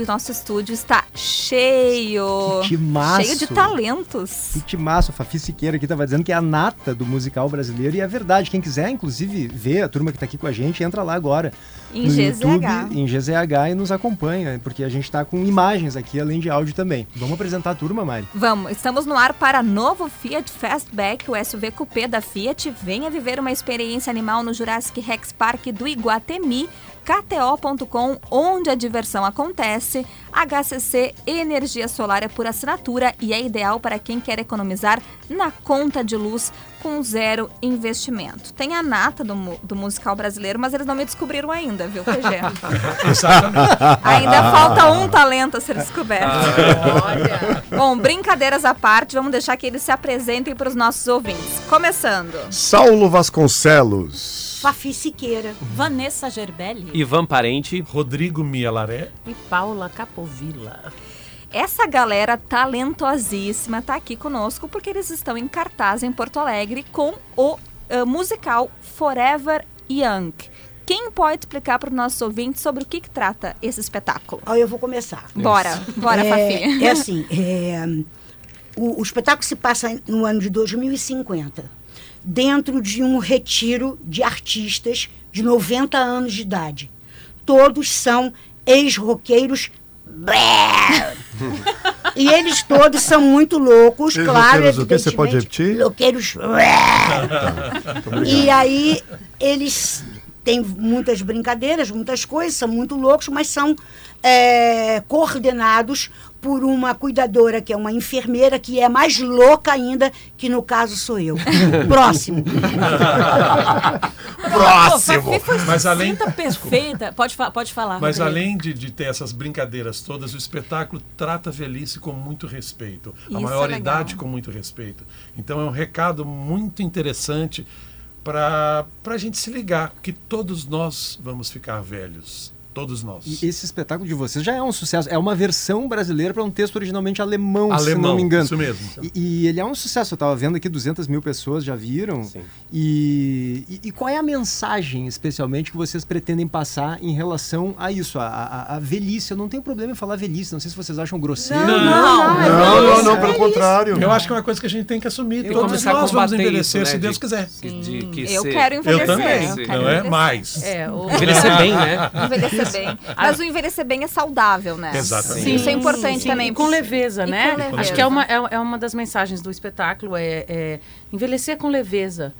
O nosso estúdio está cheio. Que timaço. Cheio de talentos. Que timaço. Fafi Siqueira aqui estava dizendo que é a nata do musical brasileiro. E é verdade. Quem quiser, inclusive, ver a turma que está aqui com a gente, entra lá agora. Em no GZH. YouTube, em GZH e nos acompanha, porque a gente está com imagens aqui, além de áudio também. Vamos apresentar a turma, Mari? Vamos, estamos no ar para novo Fiat Fastback, o SUV Coupé da Fiat. Venha viver uma experiência animal no Jurassic Rex Park do Iguatemi. KTO.com, onde a diversão acontece. HCC Energia Solar é por assinatura e é ideal para quem quer economizar na conta de luz com zero investimento. Tem a nata do, do musical brasileiro, mas eles não me descobriram ainda, viu, PG? ainda falta um talento a ser descoberto. Bom, brincadeiras à parte, vamos deixar que eles se apresentem para os nossos ouvintes. Começando. Saulo Vasconcelos. Fafi Siqueira. Vanessa Gerbelli Ivan Parente. Rodrigo Mialaré. e Paula Capovilla. Essa galera talentosíssima tá aqui conosco porque eles estão em cartaz em Porto Alegre com o eh, musical Forever Young. Quem pode explicar para os nossos ouvintes sobre o que, que trata esse espetáculo? Ó, eu vou começar. Bora, bora, é, Fafi. É assim, é, o, o espetáculo se passa no ano de 2050, dentro de um retiro de artistas de 90 anos de idade. Todos são ex-roqueiros. E eles todos são muito loucos, claro. Ex-roqueiros o quê? Você pode repetir? Roqueiros. brrr. E aí eles têm muitas brincadeiras, muitas coisas, são muito loucos, mas são é, coordenados por uma cuidadora que é uma enfermeira que é mais louca ainda, que no caso sou eu. Próximo. Próximo! Mas além, perfeita. Pode, fa pode falar. mas Rodrigo. além de, de ter essas brincadeiras todas, o espetáculo trata a velhice com muito respeito. Isso a é maioridade legal. com muito respeito. Então é um recado muito interessante para a gente se ligar que todos nós vamos ficar velhos. Todos nós. E esse espetáculo de vocês já é um sucesso. É uma versão brasileira para um texto originalmente alemão, se Alemão, não me engano. isso mesmo. E, e ele é um sucesso. Eu estava vendo aqui, 200 mil pessoas já viram. Sim. E, e, e qual é a mensagem, especialmente, que vocês pretendem passar em relação a isso, a, a, a velhice? Eu não tenho problema em falar velhice, não sei se vocês acham grosseiro. Não, Não, não, não, pelo contrário. Eu acho que é uma coisa que a gente tem que assumir. Todos nós vamos envelhecer, isso, né, se Deus de- quiser. que- de- que Eu ser- quero Eu envelhecer. também, eu quero não é? Mais. É, o... Envelhecer bem, né? Envelhecer bem. Mas o envelhecer bem é saudável, né? Exatamente. Isso é importante Sim, também. e com leveza, E né? com leveza. Acho que é uma, é, é uma das mensagens do espetáculo, é, é envelhecer com leveza.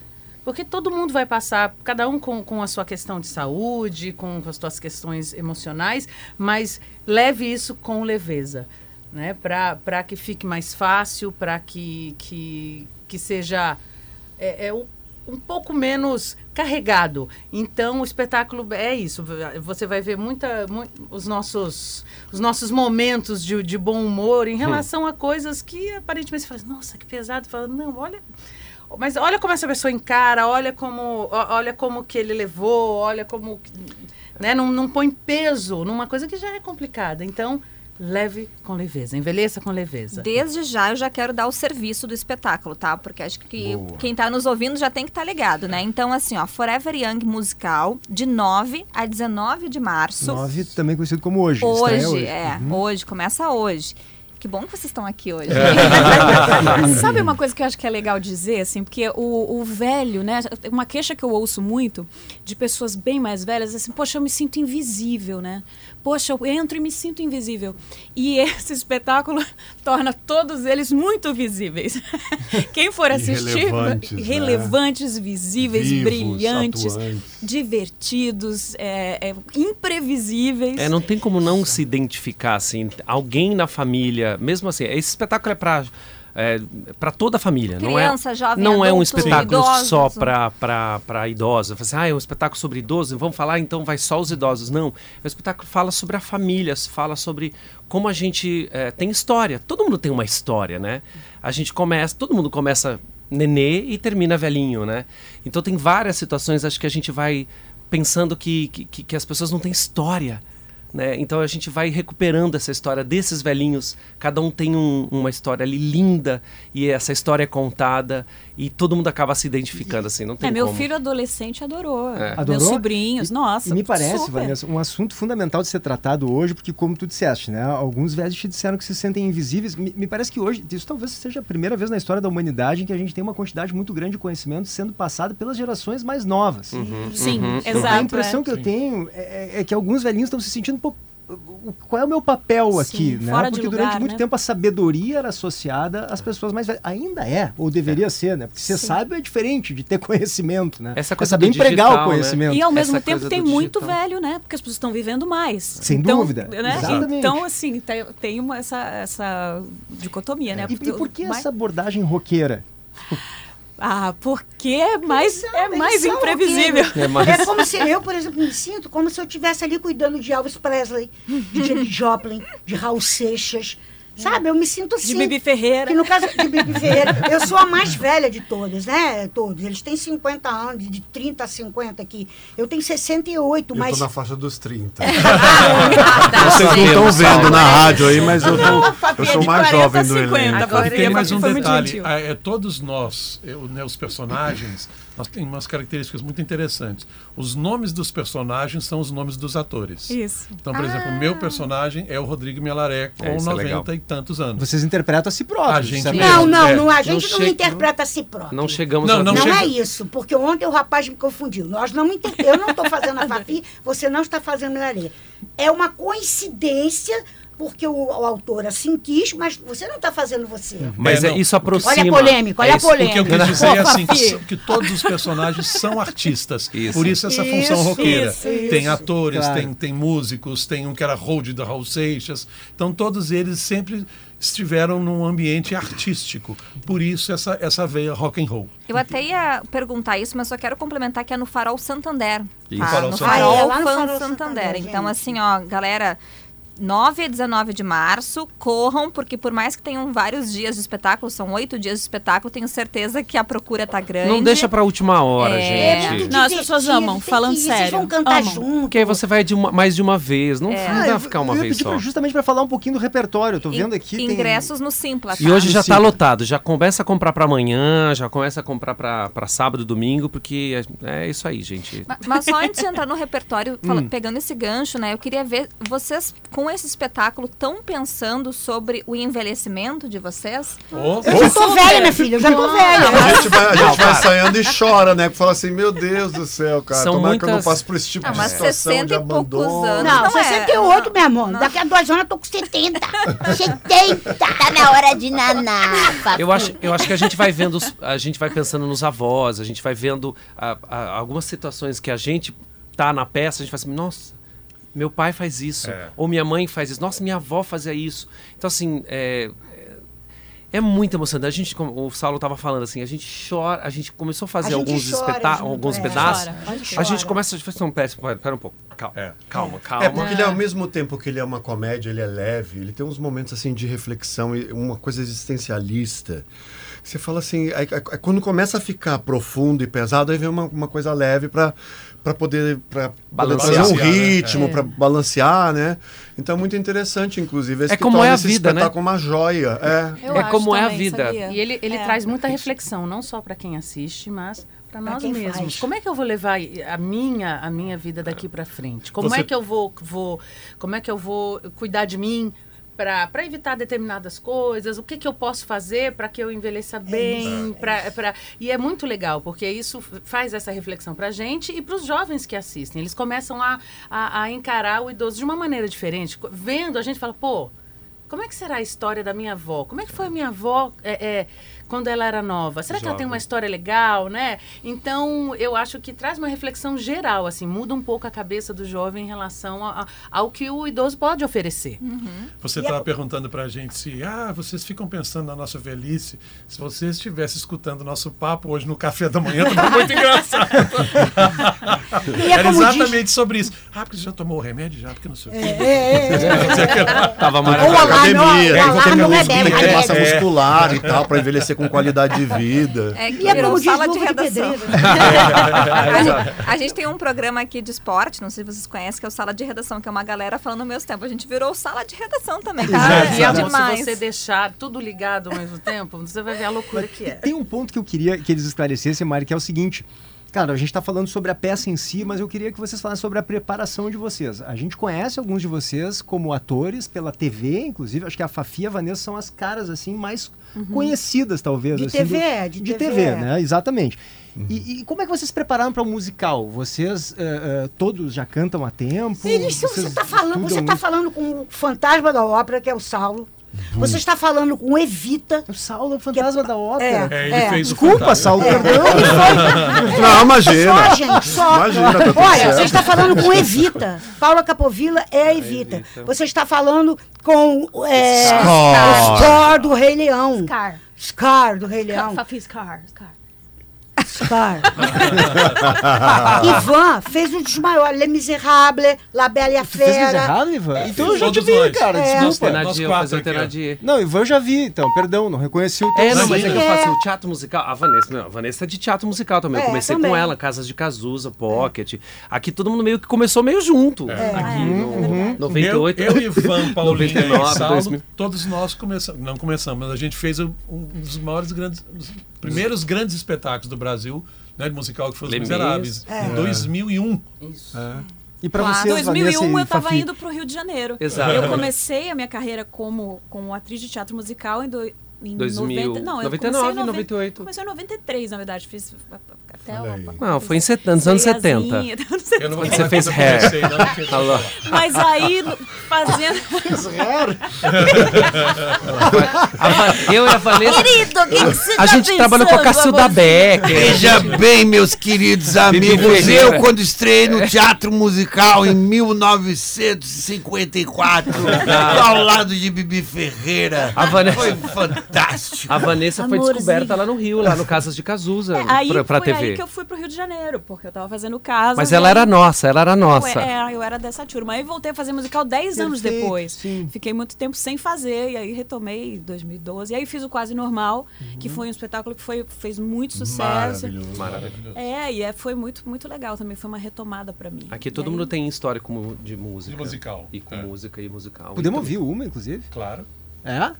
Porque todo mundo vai passar, cada um com, com a sua questão de saúde, com as suas questões emocionais, mas leve isso com leveza, né? Para que fique mais fácil, para que, que, que seja é, é, um um pouco menos carregado. Então, o espetáculo é isso. Você vai ver muita, mu- os, nossos, os nossos momentos de, de bom humor em relação a coisas que aparentemente você fala, nossa, que pesado. Fala, não, olha. Mas olha como essa pessoa encara, olha como, olha como que ele levou, olha como. Né, não, não põe peso numa coisa que já é complicada. Então, leve com leveza, envelheça com leveza. Desde já eu já quero dar o serviço do espetáculo, tá? Porque acho que quem tá nos ouvindo já tem que estar ligado, né? Então, assim, ó, Forever Young musical, de 9 a 19 de março. 9, também conhecido como hoje. Hoje, estreia é, Uhum. hoje, começa hoje. Que bom que vocês estão aqui hoje. Sabe uma coisa que eu acho que é legal dizer, assim, porque o, o velho, né? Uma queixa que eu ouço muito de pessoas bem mais velhas, assim, poxa, eu me sinto invisível, né? Poxa, eu entro e me sinto invisível. E esse espetáculo torna todos eles muito visíveis. Quem for assistir, relevantes, né? relevantes, visíveis, Vivos, brilhantes, atuantes. divertidos, é, é, imprevisíveis. É, não tem como não se identificar, assim, alguém na família, mesmo assim, esse espetáculo é pra, é, pra toda a família, não é? Criança, jovem, Não é um adulto, espetáculo idosos. só pra idosos. Assim, ah, é um espetáculo sobre idosos, vamos falar então vai só os idosos. Não, é um espetáculo que fala sobre a família, fala sobre como a gente é, tem história. Todo mundo tem uma história, né? A gente começa, todo mundo começa nenê e termina velhinho, né? Então tem várias situações, acho que a gente vai pensando que, que, que as pessoas não têm história. Né? Então a gente vai recuperando essa história desses velhinhos. Cada um tem um- uma história ali linda e essa história é contada e todo mundo acaba se identificando assim. Não tem É, meu como. filho adolescente adorou. É. Meus Adorou? sobrinhos, nossa. E me parece, super. Vanessa, um assunto fundamental de ser tratado hoje, porque como tu disseste, né? Alguns velhos te disseram que se sentem invisíveis. Me, me parece que hoje, isso talvez seja a primeira vez na história da humanidade em que a gente tem uma quantidade muito grande de conhecimento sendo passado pelas gerações mais novas. Sim, Uhum. exato. a impressão é. que eu tenho é, é que alguns velhinhos estão se sentindo, pô, o- qual é o meu papel Sim, aqui, né? Porque lugar, durante muito né? tempo a sabedoria era associada às pessoas mais velhas. Ainda é, ou deveria ser, né? Porque ser sábio é diferente de ter conhecimento, né? Essa é coisa saber do empregar digital, o né? conhecimento. E ao mesmo Essa tempo tem muito digital. velho, né? Porque as pessoas estão vivendo mais. Sem Então, dúvida. Né? Exatamente. Então, assim, tem, uma, essa, essa dicotomia, né? E, e por que Mais- essa abordagem roqueira? Ah, porque é mais, é mais imprevisível. roqueiros. É mais- É como se eu, por exemplo, me sinto como se eu estivesse ali cuidando de Elvis Presley, de James Joplin, de Raul Seixas. Sabe? Eu me sinto assim. De Bibi Ferreira. Que no caso de Bibi Ferreira, eu sou a mais velha de todas, né? Todos. Eles têm 50 anos, de 30 a 50 aqui. Eu tenho 68, Eu mas. tô na faixa dos 30. Ah, tá. Vocês não estão vendo na rádio aí, mas eu, tô, Fabi eu é sou mais 40 jovem do 50. elenco. Agora tem mais um detalhe. É, todos nós, eu, né, os personagens, nós temos umas características muito interessantes. Os nomes dos personagens são os nomes dos atores. Isso. Então, por exemplo, o meu personagem é o Rodrigo Melaré, com É, isso é 90 legal. e tantos anos. Vocês interpretam a si próprios. A gente? Não, não, É, não, a não gente não, chega- interpreta a si próprio. Não chegamos Não, a não Não, chega- é isso, porque ontem o rapaz me confundiu. Nós não inter... Eu não estou fazendo a Fafi, você não está fazendo Lelê. É uma coincidência, porque o, o autor assim quis, mas você não está fazendo você. Mas É, é, não. isso aproxima. Olha a polêmica, olha É a polêmica. O que eu quis dizer é assim, que, que todos os personagens são artistas. Isso. Por isso essa função Isso, roqueira. isso, tem atores, Claro. tem, tem músicos, tem um que era hold da Raul Seixas. Então todos eles sempre estiveram num ambiente artístico. Por isso essa, essa veia rock and roll. Eu até ia perguntar isso, mas só quero complementar que é no Farol Santander. Tá? Farol No Santander. Farol, Ah, é, Farol Santander. Santander, Então, assim, ó, galera, 9 a 19 de março, corram, porque por mais que tenham vários dias de espetáculo, são oito dias de espetáculo, tenho certeza que a procura tá grande. Não deixa pra última hora, É. gente. muito Não, as pessoas amam, tem falando que ir, Vocês sério, vão cantar amam. junto. Porque aí você vai de uma- mais de uma vez. Não, não Ah, dá pra ficar uma eu vez só. pra- justamente para falar um pouquinho do repertório. Tô vendo aqui. tem- Ingressos no Simpla, tá? E hoje já tá lotado. Já começa a comprar pra amanhã, já começa a comprar pra pra sábado, domingo, porque é, é isso aí, gente. Ma- Mas só antes de entrar no repertório, fala- Hum. pegando esse gancho, né? Eu queria ver vocês com esse espetáculo tão pensando sobre o envelhecimento de vocês. Oh, Eu já tô velha, minha filha, eu já tô velha. A gente vai, a gente Não, vai e chora, né? Fala assim, meu Deus do céu, cara. São Tomara que eu não muitas- passe por esse tipo Ah, de mas situação 60 de e poucos abandono. anos. Não, Não é. 68, meu amor. Daqui a duas anos eu tô com 70. 70. Tá na hora de nanar, papi. Eu acho, eu acho que a gente vai vendo, os- a gente vai pensando nos avós, a gente vai vendo ah, ah, algumas situações que a gente tá na peça, a gente fala assim, nossa, meu pai faz isso, É. ou minha mãe faz isso, nossa, minha avó fazia isso. Então, assim, é, é muito emocionante. A gente, como o Saulo estava falando assim, a gente chora, a gente começou a fazer A alguns, chora espetá- junto, alguns é. pedaços. Chora, a gente A gente começa a falar, não, pera, pera, pera um pouco, calma, É. calma, calma. É, porque ele, ao mesmo tempo que ele é uma comédia, ele é leve, ele tem uns momentos assim de reflexão, e uma coisa existencialista. Você fala assim, aí, aí, quando começa a ficar profundo e pesado, aí vem uma, uma coisa leve para para poder para Balancear. um né? ritmo, É. para balancear, né? Então é muito interessante, inclusive. Esse É que como torna é a esse vida, né? espetáculo uma joia. É. É como é a vida. sabia? E ele, ele É. traz muita reflexão, não só para quem assiste, mas para nós mesmos. faz. Como é que eu vou levar a minha, a minha vida daqui para frente? Como Você- é que eu vou, vou, como é que eu vou cuidar de mim para evitar determinadas coisas? O que, que eu posso fazer para que eu envelheça bem? pra, pra... E é muito legal, porque isso faz essa reflexão para a gente e para os jovens que assistem. Eles começam a, a, a encarar o idoso de uma maneira diferente. Vendo, a gente fala, pô, como é que será a história da minha avó? Como é que foi a minha avó é, é, quando ela era nova? Será que ela tem uma história legal, né? Então, eu acho que traz uma reflexão geral, assim, muda um pouco a cabeça do jovem em relação a- a- ao que o idoso pode oferecer. Você estava perguntando para a gente se, ah, vocês ficam pensando na nossa velhice. Se você estivesse escutando nosso papo hoje no café da manhã, estava muito engraçado. E é Era como diz- exatamente sobre isso. Ah, porque você já tomou o remédio já, porque não sei o quê. É, é, é. Tava Ou maravilhoso. lá, Academia, não, não é músculo, tem que ter bem, massa é. muscular e tal, para envelhecer com qualidade de vida. É que E é como sala de luva de redação. pedreiro. a, gente, a gente tem um programa aqui de esporte, não sei se vocês conhecem, que é o Sala de Redação, que é uma galera falando ao mesmo tempo. A gente virou sala de redação também, cara. É demais. se você deixar tudo ligado ao mesmo tempo, você vai ver a loucura que é. Tem um ponto que eu queria que eles esclarecessem, Mari, que é o seguinte. Cara, a gente está falando sobre a peça em si, mas eu queria que vocês falassem sobre a preparação de vocês. A gente conhece alguns de vocês como atores pela TV, inclusive. Acho que a Fafi e a Vanessa são as caras assim mais conhecidas, talvez. De assim, TV, do- é, de de TV, TV, é. né? Exatamente. E, e como é que vocês se prepararam para o musical? Vocês eh, eh, todos já cantam há tempo? Eles, você está falando, você tá falando com o fantasma da ópera, que é o Saulo. Você está falando com Evita. O Saulo é o fantasma da ópera. É, ele É. fez o Desculpa. Saulo, É, perdão. ele foi- Não, imagina. Só, gente, só. Imagina, tá Olha, certo. você está falando com Evita. Paula Capovilla é a Evita. Você está falando com é, Scar. o Scar do Rei Leão. Scar. Scar do Rei Leão. Scar. Scar. Scar. Ivan fez um dos maiores. Les Miserables, La Belle e a Tu fez Fera. errado, Ivan? então eu já te vi, nós. cara. É. Desculpa. Nós quatro aqui. Não, Ivan eu já vi, então. Perdão, não reconheci o teu É, não, mas é que eu é. faço o teatro musical. A Vanessa, não, a Vanessa é de teatro musical também. É, eu comecei também. com ela, Casas de Cazuza, Pocket. Aqui todo mundo meio que começou meio junto. É. Aqui Uhum. no 98. Eu, eu Ivan, Paulinho 99, e Saulo, 2000. todos nós começamos, não começamos, mas a gente fez o- um dos maiores grandes, um primeiros grandes espetáculos do Brasil, né, de musical, que foi Os Miseráveis, É. em 2001. Isso. E pra Claro. vocês, 2001 Vanessa e eu tava Fafi? indo pro Rio de Janeiro. Exato. Eu comecei a minha carreira como, como atriz de teatro musical em, do, em 2000, 90, não, eu 99, comecei em 90 98. Comecei em 93, na verdade, fiz até Olha aí. o Não, foi em set- nos anos 70. Zoiazinha, anos 70. Eu não vou Você fez hair. comecei, não. Mas aí fazendo A Va- eu e a Vanessa. Querido, o que, que você A tá gente trabalhou com a Cacilda amorzinho? Becker. Veja bem, meus queridos amigos, eu quando estrei no teatro musical em 1954, ao lado de Bibi Ferreira, A Vanessa- foi fantástico. A Vanessa foi Amorzinho. descoberta lá no Rio, lá no Casas de Cazuza, aí pra, pra foi TV. Aí que eu fui pro Rio de Janeiro, porque eu tava fazendo casa. Mas ela era nossa, ela era nossa. É, eu era dessa turma. Aí voltei a fazer musical 10 anos depois. sim. Fiquei muito tempo sem fazer, e aí retomei em 2012. E aí fiz o Quase Normal, Uhum. que foi um espetáculo que foi, fez muito sucesso. Maravilhoso. Maravilhoso. É, e é, foi muito, muito legal também. Foi uma retomada pra mim. Aqui E todo aí- mundo tem história com, de música. De musical, E com é. música e musical. Podemos ouvir uma, inclusive? Claro. É?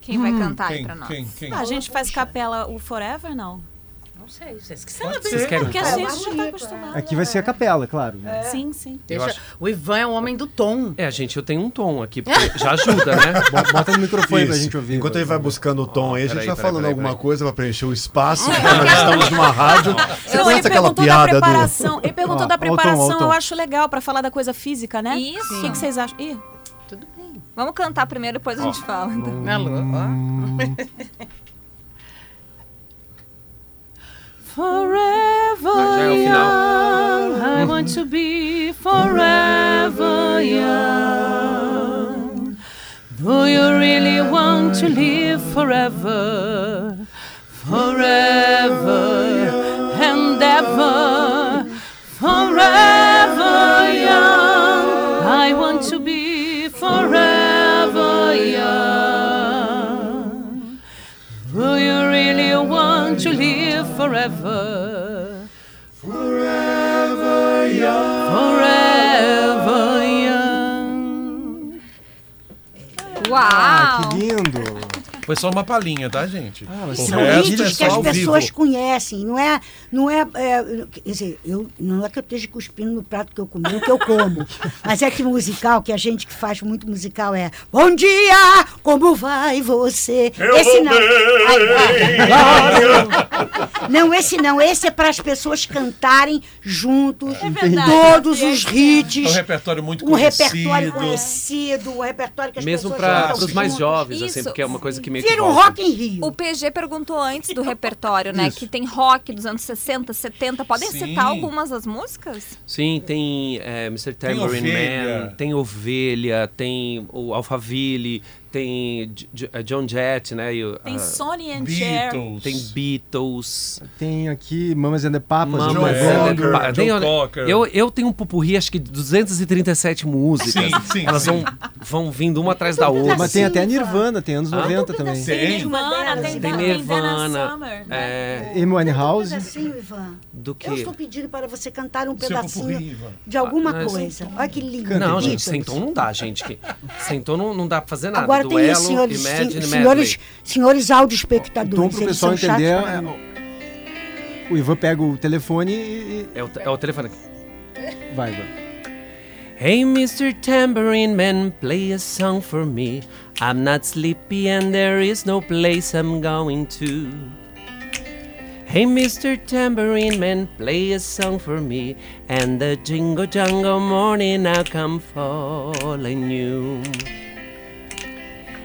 Quem vai cantar aí Quem, pra nós? quem, quem? Ah, a gente faz capela o Forever, não? Não sei, vocês que sabem. ser. querem Porque um a gente já tá acostumado. Aqui vai ser a capela, claro. né? Sim, sim. Deixa- acho- O Ivan é o homem do tom. É, gente, eu tenho um tom aqui, porque já ajuda, né? Bo- Bota no microfone pra Isso. gente ouvir. Enquanto ele vai buscando o tom aí, a gente peraí, falando peraí, alguma peraí. coisa pra preencher o espaço. porque Nós estamos numa rádio. Você Não, conhece ele aquela perguntou piada da do. preparação. Ele perguntou da preparação, tom. eu acho legal pra falar da coisa física, né? Isso. O que, que vocês acham? Ih, Tudo bem. Vamos cantar primeiro, depois a gente fala. então. Alô, ó. Forever Já é o final. young, I want to be forever young. Do you really want to live? Forever Foi só uma palhinha, tá, gente? mas o são resto hits é que as pessoas vivo. conhecem, não é, não é, é, quer dizer, eu não é que eu esteja cuspindo no prato que eu comi, o que eu como, mas é que musical, que a gente que faz muito musical é Bom dia, como vai você? esse não. Ai. Não, esse não, esse é para as pessoas cantarem juntos verdade. todos os É um hits. repertório muito Um repertório conhecido. conhecido, um repertório que as Mesmo pessoas para cantam os mais jovens, assim, Isso. porque é uma coisa que meio que Vira um volta. rock em Rio. O PG perguntou antes do repertório, né? Que tem rock dos anos 60, 70. Podem Sim. citar algumas das músicas? Sim, tem é, Mr. Tem Tambourine Ovelha. Man, tem Ovelha, tem o Alphaville, tem eh, John Jett, né? e Tem ah, Sonny and Cher. Tem Beatles. Tem aqui Mamas and the Papas. Mamas and the Cocker, Pa- Joe tem- Cocker. eu, eu tenho um pupurri, acho que de 237 músicas. Sim, sim, Elas sim. Vão, vão vindo uma atrás da outra. Mas tem Assim, até Ivan. Nirvana, tem anos Ah? 90 também. Tem. Nirvana, tem, Tem tem Nirvana. Summer. né? É, Amy Ivan, do eu que? estou pedindo para você cantar um pedacinho de alguma Ah, coisa. Olha que lindo. Não, gente, sem tom não dá, gente. que- Sem tom não, não dá pra fazer nada. Agora tem Duelo, isso, senhores, Imagine senhores, senhores áudio espectadores. Então, pro eles pessoal entender, é, o Ivan pega o telefone e. É o, é o telefone. e- Vai, Ivan. Hey, Mr. Tambourine Man, play a song for me. I'm not sleepy and there is no place I'm going to. Hey, Mr. Tambourine Man, play a song for me. And the jingle jangle morning I'll come falling you.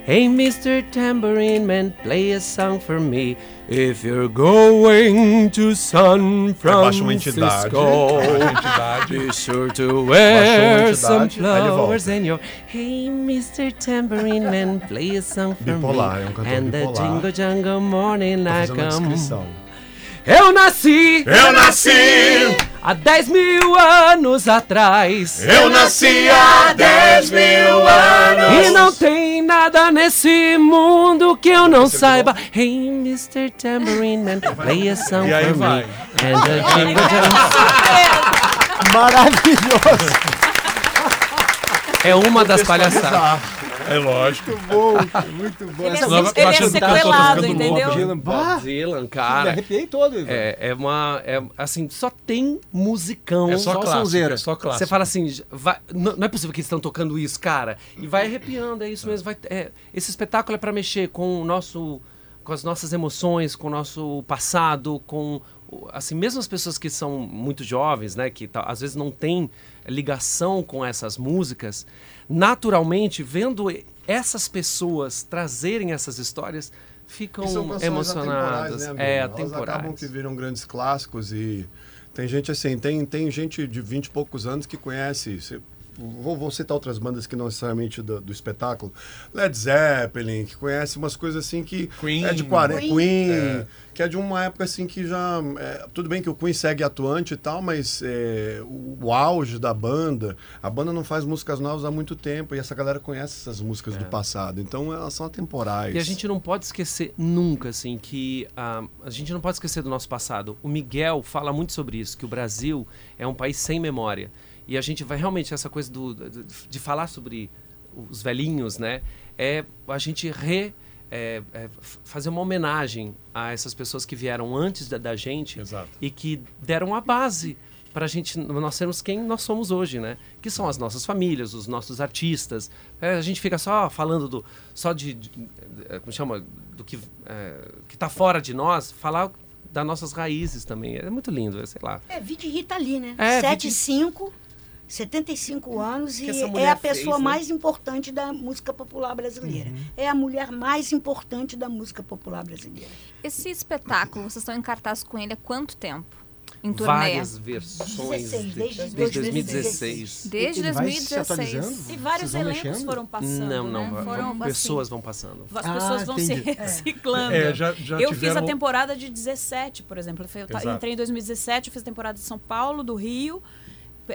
Hey, Mr. Tambourine Man, play a song for me. If you're going to San. Francisco. Be sure to wear some flowers in your. Hey, Mr. Tambourine Man, play a song for Bipolar, me. é um And the bipolar. jingle jangle morning I come. Eu nasci Eu nasci! há 10 mil anos atrás. Eu nasci há 10 mil anos! E não tem nada nesse mundo que eu não saiba. Hey, Mr. Tambourine Man, play a song E aí for vai. me. And the jingle jangle. Maravilhoso! É uma das palhaçadas. É lógico. Muito bom, muito bom. Ele é, Senão ele é sequelado, entendeu? Dylan, Bob Dylan, me cara. arrepiei todo, Ivan. É, é uma. É, assim, só tem musicão. É só, Só clássico. É só clássico. Você fala assim, vai- não, não é possível que eles estão tocando isso, cara. E vai arrepiando, é isso mesmo. vai- é, esse espetáculo é para mexer com o nosso, com as nossas emoções, com o nosso passado, com assim mesmo as pessoas que são muito jovens, né, que tá- às vezes não têm ligação com essas músicas, naturalmente vendo essas pessoas trazerem essas histórias, ficam emocionadas, atemporais, né, é Bruno? Elas acabam atemporais. que viram grandes clássicos e tem gente assim, tem, tem gente de 20 e poucos anos que conhece. Vou, vou citar outras bandas que não necessariamente do, do espetáculo. Led Zeppelin, que conhece umas coisas assim que Queen. é de 40, Queen. Queen, É. que é de uma época assim que já é, tudo bem que o Queen segue atuante e tal, mas é, o, o auge da banda, a banda não faz músicas novas há muito tempo e essa galera conhece essas músicas do passado, então elas são atemporais. E a gente não pode esquecer nunca, assim, que ah, a gente não pode esquecer do nosso passado. O Miguel fala muito sobre isso, que o Brasil é um país sem memória. E a gente vai realmente, essa coisa do, do- de falar sobre os velhinhos, né? É a gente re. é, é, fazer uma homenagem a essas pessoas que vieram antes da, da gente Exato. e que deram a base para a gente nós sermos quem nós somos hoje, né? Que são as nossas famílias, os nossos artistas. É, a gente fica só falando do só de, de- é, como chama do que é, que está fora de nós, falar das nossas raízes também. É muito lindo, é, sei lá. É, Vide Rita Lee, né? É, 7 e Vide- 5, 75 anos Que e é a pessoa fez, né? mais importante da música popular brasileira. É a mulher mais importante da música popular brasileira. Esse espetáculo, vocês estão em cartaz com ele há quanto tempo? Em turnê? Várias versões 16, de- desde desde 2016. 2016. Desde Ele vai se 2016. atualizando? E vários vão elencos mexendo? foram passando, Não, não, né? Foram, assim, pessoas vão passando. As Ah, pessoas vão se entendi. reciclando. É, já- já eu fiz tiveram- a temporada de 17, por exemplo. Eu Exato. entrei em 2017, eu fiz a temporada de São Paulo, do Rio.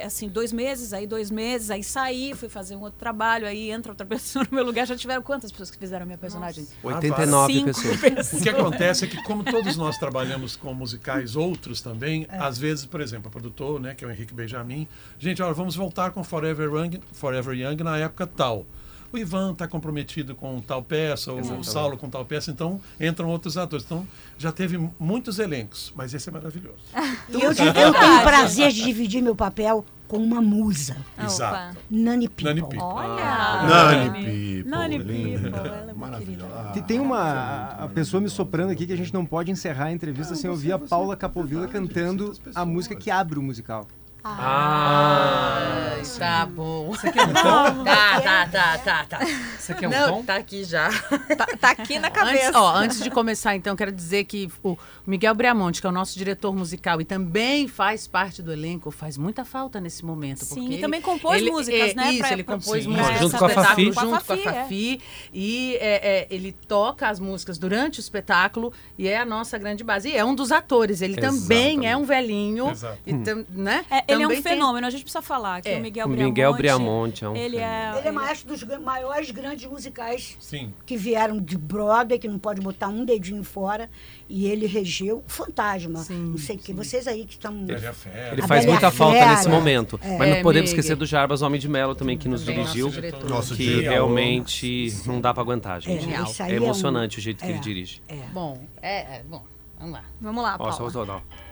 Assim, dois meses, aí dois meses, aí saí, fui fazer um outro trabalho, aí entra outra pessoa no meu lugar. Já tiveram quantas pessoas que fizeram a minha personagem? 89 Cinco pessoas. O que acontece é que, como todos nós trabalhamos com musicais outros também, É. às vezes, por exemplo, o produtor, né, que é o Henrique Benjamin, gente, olha, vamos voltar com Forever Young, Forever Young na época tal. O Ivan está comprometido com tal peça, o Saulo com tal peça, então entram outros atores. Então, já teve muitos elencos, mas esse é maravilhoso. E eu, eu tenho o prazer de dividir meu papel com uma musa, Ah, Exato. opa. Nani People. Nani People. Olha! Nani People. Nani. People, ela é Maravilhosa. Ah, Tem, tem uma a pessoa me soprando aqui que a gente não pode encerrar a entrevista sem ouvir a Paula Capovilla cantando a música que abre o musical. Ah, Tá bom. Você quer um tom? Tá, tá, tá, tá, tá. você quer um Não, tom? tá aqui já. Tá, tá aqui na Antes, cabeça. ó, antes de começar, então, quero dizer que o Miguel Briamonte, que é o nosso diretor musical e também faz parte do elenco, faz muita falta nesse momento. Sim, porque e também compôs ele- músicas, é, né, Isso, pra- ele compôs Sim. músicas Junto com a espetáculo, Fafi. Junto com a Fafi, é. Fafi. E é, é, ele toca as músicas durante o espetáculo e é a nossa grande base. E é um dos atores. Ele também é um velhinho. Exato. E tam, né? É, ele é um Também tem- fenômeno, a gente precisa falar que É. o Miguel O Briamonte... Miguel Briamonte é um Ele é... Ele é maestro dos maiores grandes musicais Sim. que vieram de Broadway, que não pode botar um dedinho fora, e ele regeu o Fantasma. Sim, não sei o que. Vocês aí que estão. Ele é faz muita falta Fera. nesse momento. É. Mas não É, podemos Miguel. esquecer do Jarbas Homem de Melo também, que nos Também dirigiu. nosso diretor. Nosso Que diretor. realmente não dá pra aguentar, gente. É um- emocionante o jeito que é, ele dirige. É. Bom, é, é, bom, vamos lá. Vamos lá, Paula. ó.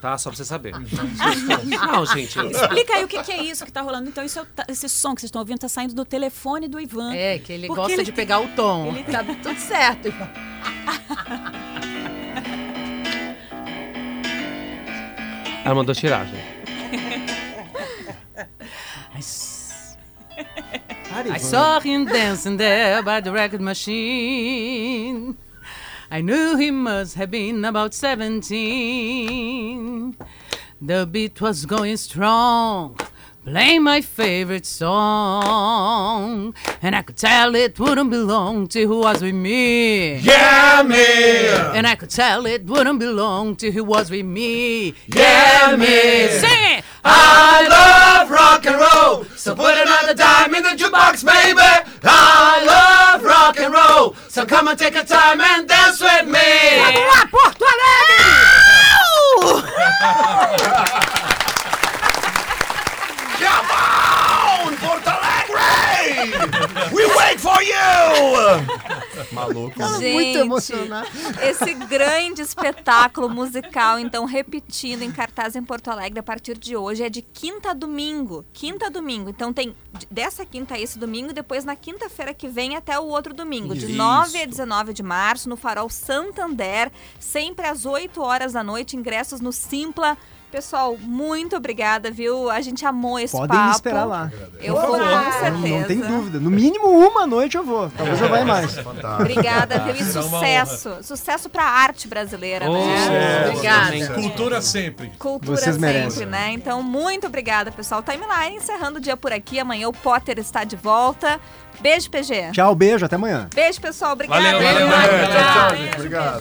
Tá? Só pra você saber. Não, gente. Explica aí o que, que é isso que tá rolando. Então, isso é esse som que vocês estão ouvindo tá saindo do telefone do Ivan. É, que ele gosta ele de pegar o tom. ele tá tudo certo. Ivan. Ela mandou tirar, gente. I saw him dancing there by the record machine. I knew he must have been about 17. The beat was going strong, playing my favorite song. And I could tell it wouldn't belong to who was with me. Yeah, me! And I could tell it wouldn't belong to who was with me. Yeah, me! Sing it! I love rock and roll, so put another dime in the jukebox, baby. I love rock and roll, so come and take a time and dance with me. Lá, Porto Alegre! We wait for you! Maluco. Gente, muito emocionado. Esse grande espetáculo musical, então, repetindo em cartaz em Porto Alegre a partir de hoje, é de quinta a domingo. Quinta a domingo. Então tem de- dessa quinta a esse domingo, e depois na quinta-feira que vem até o outro domingo. De Isso. 9 a 19 de março, no Farol Santander, sempre às 8 horas da noite, ingressos no Simpla. Pessoal, muito obrigada, viu? A gente amou esse Podem papo. me esperar lá. Eu vou, com Não, certeza. não tem dúvida. No mínimo uma noite eu vou. Talvez eu vá mais. Fantástico. Obrigada, viu? E sucesso. Sucesso pra arte brasileira, Oh, né? sucesso. Obrigada. Cultura sempre. Cultura Vocês sempre, merecem. né? Então, muito obrigada, pessoal. Timeline encerrando o dia por aqui. Amanhã o Potter está de volta. Beijo, PG. Tchau, beijo, até amanhã. Beijo, pessoal. Obrigada. Valeu, valeu, Obrigada. valeu. Tchau, tchau, gente. Obrigado.